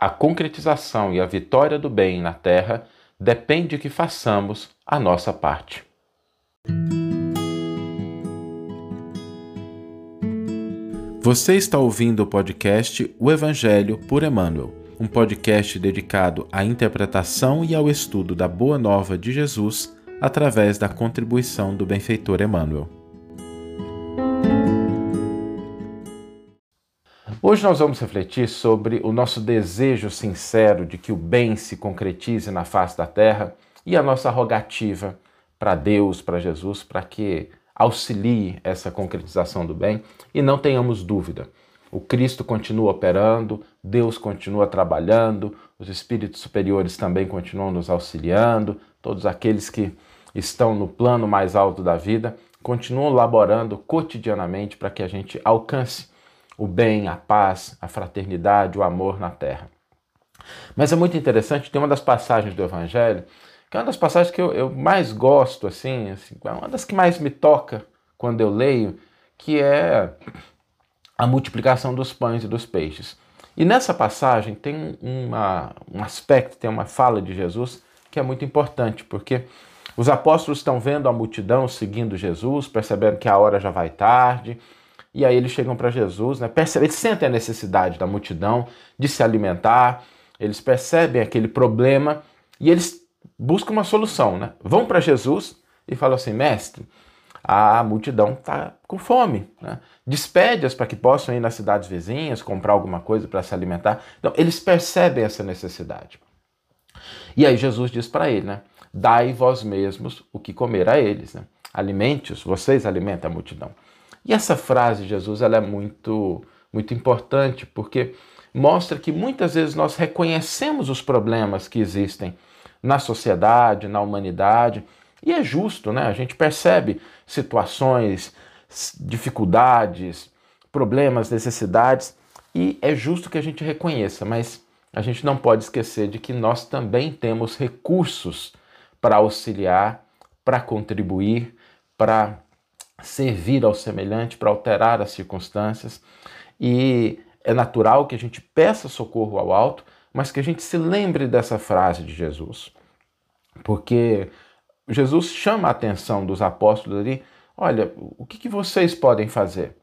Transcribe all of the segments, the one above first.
a concretização e a vitória do bem na terra depende que façamos a nossa parte. Você está ouvindo o podcast O Evangelho por Emmanuel, um podcast dedicado à interpretação e ao estudo da Boa Nova de Jesus através da contribuição do benfeitor Emmanuel. Hoje nós vamos refletir sobre o nosso desejo sincero de que o bem se concretize na face da terra e a nossa rogativa para Deus, para Jesus, para que auxilie essa concretização do bem e não tenhamos dúvida. O Cristo continua operando, Deus continua trabalhando, os espíritos superiores também continuam nos auxiliando, todos aqueles que estão no plano mais alto da vida continuam laborando cotidianamente para que a gente alcance o bem, a paz, a fraternidade, o amor na terra. Mas é muito interessante, tem uma das passagens do Evangelho, que é uma das passagens que eu, eu mais gosto, assim, assim, é uma das que mais me toca quando eu leio, que é a multiplicação dos pães e dos peixes. E nessa passagem tem uma, um aspecto, tem uma fala de Jesus que é muito importante, porque os apóstolos estão vendo a multidão seguindo Jesus, percebendo que a hora já vai tarde, e aí eles chegam para Jesus, né? Percebem, eles sentem a necessidade da multidão de se alimentar, eles percebem aquele problema e eles buscam uma solução, né? Vão para Jesus e falam assim, mestre, a multidão está com fome, né? despede-as para que possam ir nas cidades vizinhas, comprar alguma coisa para se alimentar. Então, eles percebem essa necessidade. E aí Jesus diz para ele, né? Dai vós mesmos o que comer a eles, né? Alimente-os, vocês alimentam a multidão. E essa frase de Jesus ela é muito, muito importante porque mostra que muitas vezes nós reconhecemos os problemas que existem na sociedade, na humanidade, e é justo, né? A gente percebe situações, dificuldades, problemas, necessidades, e é justo que a gente reconheça, mas a gente não pode esquecer de que nós também temos recursos para auxiliar, para contribuir, para servir ao semelhante, para alterar as circunstâncias. E é natural que a gente peça socorro ao alto, mas que a gente se lembre dessa frase de Jesus. Porque Jesus chama a atenção dos apóstolos ali: olha, o que, que vocês podem fazer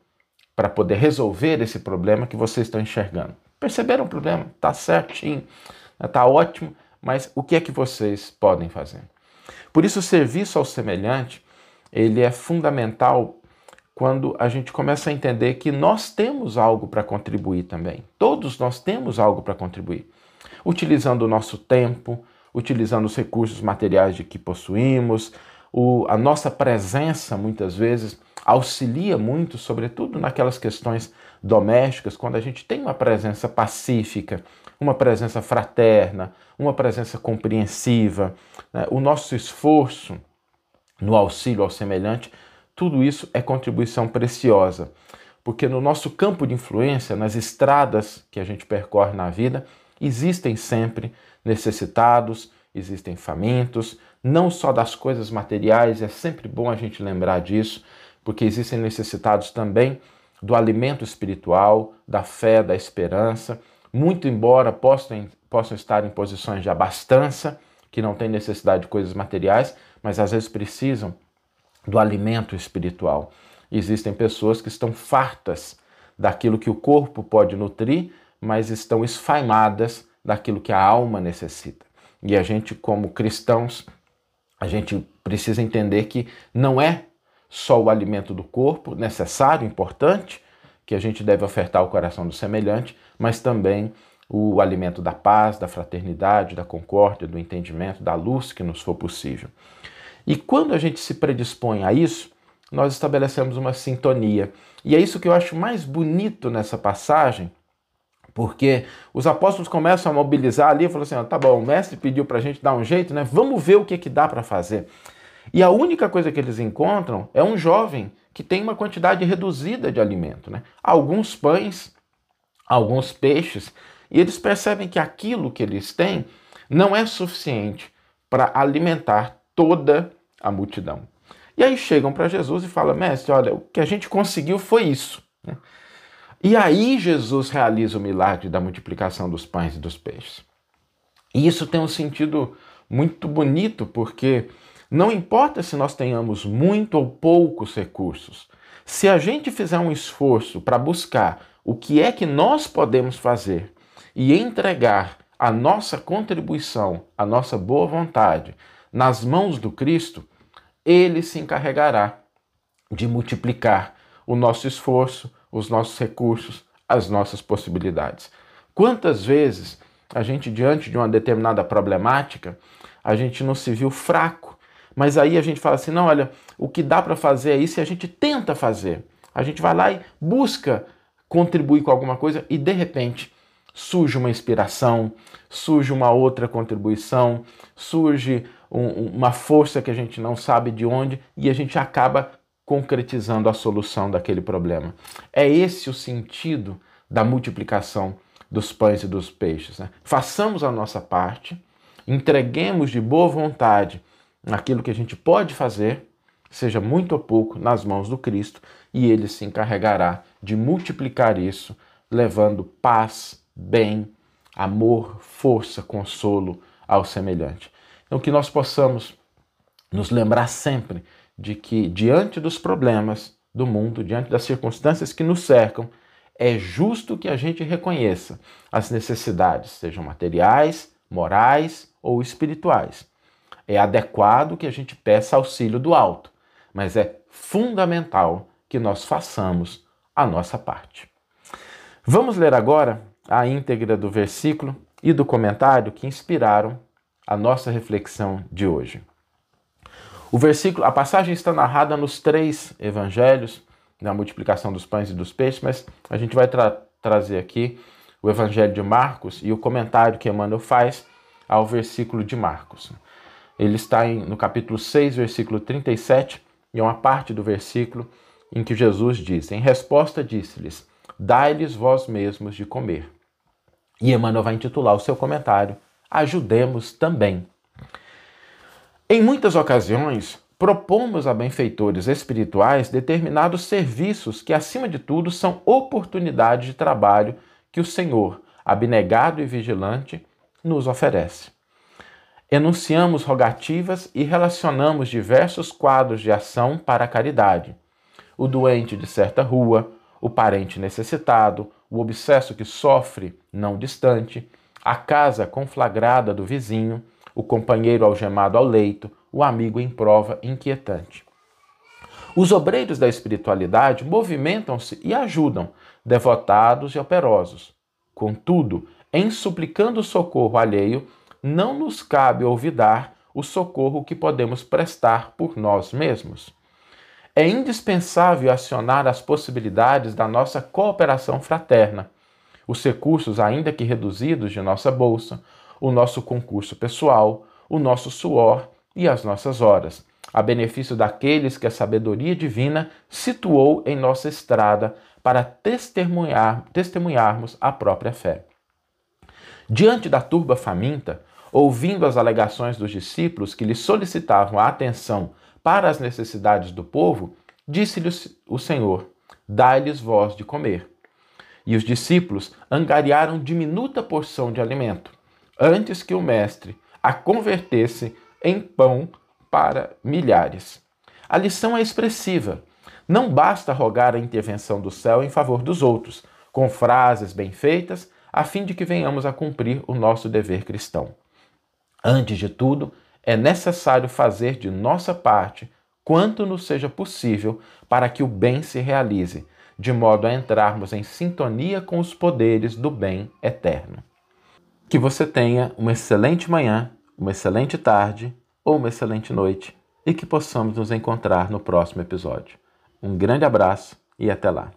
para poder resolver esse problema que vocês estão enxergando? Perceberam o problema? Está certinho, está ótimo, mas o que é que vocês podem fazer? Por isso, o serviço ao semelhante ele é fundamental quando a gente começa a entender que nós temos algo para contribuir também. Todos nós temos algo para contribuir. Utilizando o nosso tempo, utilizando os recursos materiais de que possuímos, o, a nossa presença muitas vezes auxilia muito, sobretudo naquelas questões domésticas, quando a gente tem uma presença pacífica, uma presença fraterna, uma presença compreensiva, né? o nosso esforço no auxílio ao semelhante, tudo isso é contribuição preciosa, porque no nosso campo de influência, nas estradas que a gente percorre na vida, existem sempre necessitados, existem famintos, não só das coisas materiais, é sempre bom a gente lembrar disso, porque existem necessitados também do alimento espiritual, da fé, da esperança, muito embora possam, possam estar em posições de abastança, que não têm necessidade de coisas materiais, mas às vezes precisam do alimento espiritual. Existem pessoas que estão fartas daquilo que o corpo pode nutrir, mas estão esfaimadas daquilo que a alma necessita. E a gente, como cristãos, a gente precisa entender que não é só o alimento do corpo necessário, importante, que a gente deve ofertar ao coração do semelhante, mas também o alimento da paz, da fraternidade, da concórdia, do entendimento, da luz que nos for possível. E quando a gente se predispõe a isso, nós estabelecemos uma sintonia. E é isso que eu acho mais bonito nessa passagem, porque os apóstolos começam a mobilizar ali e falam assim: ah, tá bom, o mestre pediu para a gente dar um jeito, né? Vamos ver o que, que dá para fazer. E a única coisa que eles encontram é um jovem que tem uma quantidade reduzida de alimento, né? Alguns pães, alguns peixes, e eles percebem que aquilo que eles têm não é suficiente para alimentar toda a multidão. E aí chegam para Jesus e falam: Mestre, olha, o que a gente conseguiu foi isso. E aí Jesus realiza o milagre da multiplicação dos pães e dos peixes. E isso tem um sentido muito bonito, porque não importa se nós tenhamos muito ou poucos recursos, se a gente fizer um esforço para buscar o que é que nós podemos fazer e entregar a nossa contribuição, a nossa boa vontade nas mãos do Cristo, ele se encarregará de multiplicar o nosso esforço, os nossos recursos, as nossas possibilidades. Quantas vezes a gente, diante de uma determinada problemática, a gente não se viu fraco, mas aí a gente fala assim: não, olha, o que dá para fazer é isso e a gente tenta fazer. A gente vai lá e busca contribuir com alguma coisa e de repente surge uma inspiração, surge uma outra contribuição, surge um, uma força que a gente não sabe de onde e a gente acaba concretizando a solução daquele problema. É esse o sentido da multiplicação dos pães e dos peixes. Né? Façamos a nossa parte, entreguemos de boa vontade aquilo que a gente pode fazer, seja muito ou pouco, nas mãos do Cristo, e ele se encarregará de multiplicar isso, levando paz, bem, amor, força, consolo ao semelhante. Então, que nós possamos nos lembrar sempre de que, diante dos problemas do mundo, diante das circunstâncias que nos cercam, é justo que a gente reconheça as necessidades, sejam materiais, morais ou espirituais. É adequado que a gente peça auxílio do alto, mas é fundamental que nós façamos a nossa parte. Vamos ler agora a íntegra do versículo e do comentário que inspiraram a nossa reflexão de hoje. O versículo, a passagem está narrada nos três evangelhos, na multiplicação dos pães e dos peixes, mas a gente vai tra trazer aqui o evangelho de Marcos e o comentário que Emmanuel faz ao versículo de Marcos. Ele está em, no capítulo 6, versículo 37, e é uma parte do versículo em que Jesus diz: Em resposta, disse-lhes: Dai-lhes vós mesmos de comer. E Emmanuel vai intitular o seu comentário Ajudemos também. Em muitas ocasiões, propomos a benfeitores espirituais determinados serviços que, acima de tudo, são oportunidades de trabalho que o Senhor, abnegado e vigilante, nos oferece. Enunciamos rogativas e relacionamos diversos quadros de ação para a caridade. O doente de certa rua, o parente necessitado, o obsesso que sofre não distante, a casa conflagrada do vizinho, o companheiro algemado ao leito, o amigo em prova inquietante. Os obreiros da espiritualidade movimentam-se e ajudam, devotados e operosos. Contudo, em suplicando socorro alheio, não nos cabe olvidar o socorro que podemos prestar por nós mesmos. É indispensável acionar as possibilidades da nossa cooperação fraterna, os recursos, ainda que reduzidos, de nossa bolsa, o nosso concurso pessoal, o nosso suor e as nossas horas, a benefício daqueles que a sabedoria divina situou em nossa estrada para testemunhar, testemunharmos a própria fé. Diante da turba faminta, ouvindo as alegações dos discípulos que lhe solicitavam a atenção para as necessidades do povo, disse-lhes o Senhor: Dai-lhes voz de comer. E os discípulos angariaram diminuta porção de alimento, antes que o mestre a convertesse em pão para milhares. A lição é expressiva. Não basta rogar a intervenção do céu em favor dos outros, com frases bem feitas, a fim de que venhamos a cumprir o nosso dever cristão. Antes de tudo, é necessário fazer de nossa parte quanto nos seja possível para que o bem se realize, de modo a entrarmos em sintonia com os poderes do bem eterno. Que você tenha uma excelente manhã, uma excelente tarde ou uma excelente noite e que possamos nos encontrar no próximo episódio. Um grande abraço e até lá!